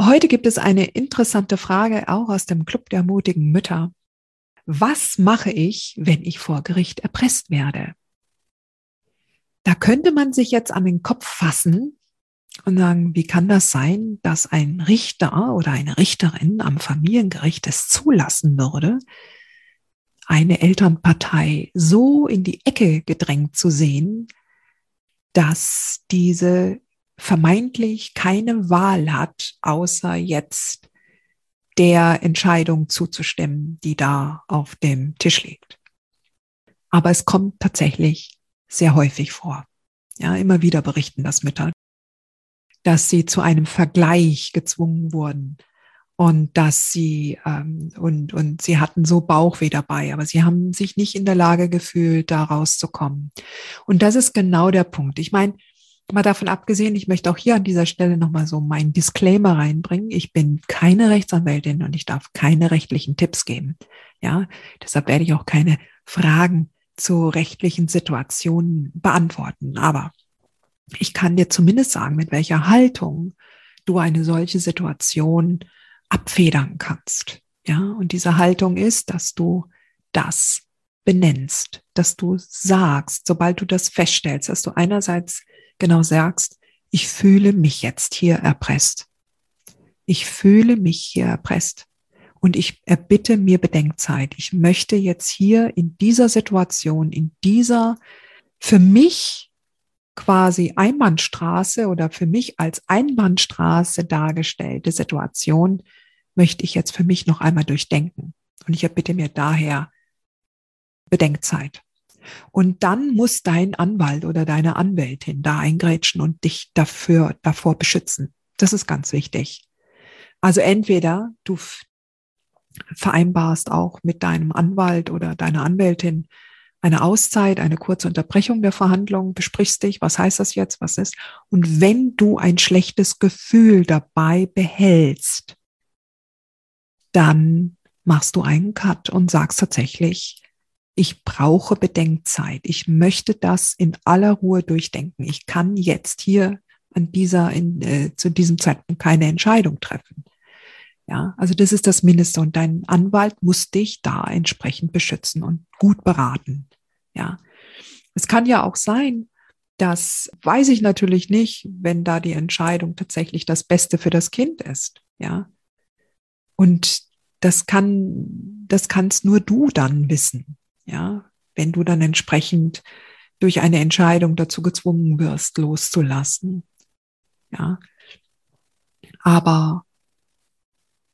Heute gibt es eine interessante Frage auch aus dem Club der mutigen Mütter. Was mache ich, wenn ich vor Gericht erpresst werde? Da könnte man sich jetzt an den Kopf fassen und sagen, wie kann das sein, dass ein Richter oder eine Richterin am Familiengericht es zulassen würde, eine Elternpartei so in die Ecke gedrängt zu sehen, dass diese vermeintlich keine Wahl hat, außer jetzt der Entscheidung zuzustimmen, die da auf dem Tisch liegt. Aber es kommt tatsächlich sehr häufig vor. Ja, immer wieder berichten das Mütter, dass sie zu einem Vergleich gezwungen wurden und dass sie ähm, und und sie hatten so Bauchweh dabei, aber sie haben sich nicht in der Lage gefühlt, da rauszukommen. Und das ist genau der Punkt. Ich meine, Mal davon abgesehen, ich möchte auch hier an dieser Stelle nochmal so meinen Disclaimer reinbringen. Ich bin keine Rechtsanwältin und ich darf keine rechtlichen Tipps geben. Ja, deshalb werde ich auch keine Fragen zu rechtlichen Situationen beantworten. Aber ich kann dir zumindest sagen, mit welcher Haltung du eine solche Situation abfedern kannst. Ja, und diese Haltung ist, dass du das benennst, dass du sagst, sobald du das feststellst, dass du einerseits genau sagst, ich fühle mich jetzt hier erpresst. Ich fühle mich hier erpresst. Und ich erbitte mir Bedenkzeit. Ich möchte jetzt hier in dieser Situation, in dieser für mich quasi Einbahnstraße oder für mich als Einbahnstraße dargestellte Situation, möchte ich jetzt für mich noch einmal durchdenken. Und ich erbitte mir daher Bedenkzeit. Und dann muss dein Anwalt oder deine Anwältin da eingrätschen und dich dafür, davor beschützen. Das ist ganz wichtig. Also entweder du vereinbarst auch mit deinem Anwalt oder deiner Anwältin eine Auszeit, eine kurze Unterbrechung der Verhandlungen, besprichst dich, was heißt das jetzt, was ist. Und wenn du ein schlechtes Gefühl dabei behältst, dann machst du einen Cut und sagst tatsächlich, ich brauche Bedenkzeit. Ich möchte das in aller Ruhe durchdenken. Ich kann jetzt hier an dieser, in, äh, zu diesem Zeitpunkt keine Entscheidung treffen. Ja, also das ist das Mindeste und dein Anwalt muss dich da entsprechend beschützen und gut beraten. Ja, es kann ja auch sein, das weiß ich natürlich nicht, wenn da die Entscheidung tatsächlich das Beste für das Kind ist. Ja, und das kann, das kannst nur du dann wissen. Ja, wenn du dann entsprechend durch eine Entscheidung dazu gezwungen wirst, loszulassen. Ja, aber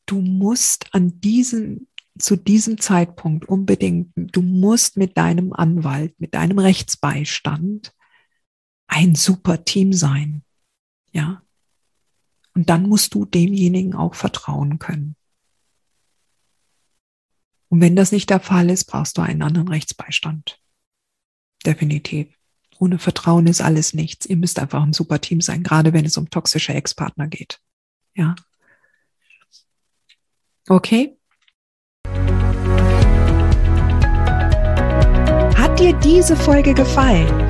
du musst an diesem, zu diesem Zeitpunkt unbedingt, du musst mit deinem Anwalt, mit deinem Rechtsbeistand ein super Team sein. Ja. Und dann musst du demjenigen auch vertrauen können. Und wenn das nicht der Fall ist, brauchst du einen anderen Rechtsbeistand. Definitiv. Ohne Vertrauen ist alles nichts. Ihr müsst einfach ein super Team sein, gerade wenn es um toxische Ex-Partner geht. Ja. Okay. Hat dir diese Folge gefallen?